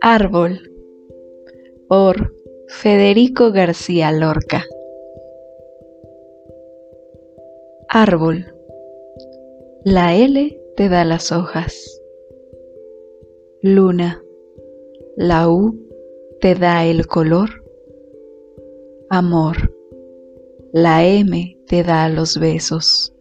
Árbol por Federico García Lorca. Árbol La L te da las hojas. Luna La U te da el color. Amor La M te da los besos.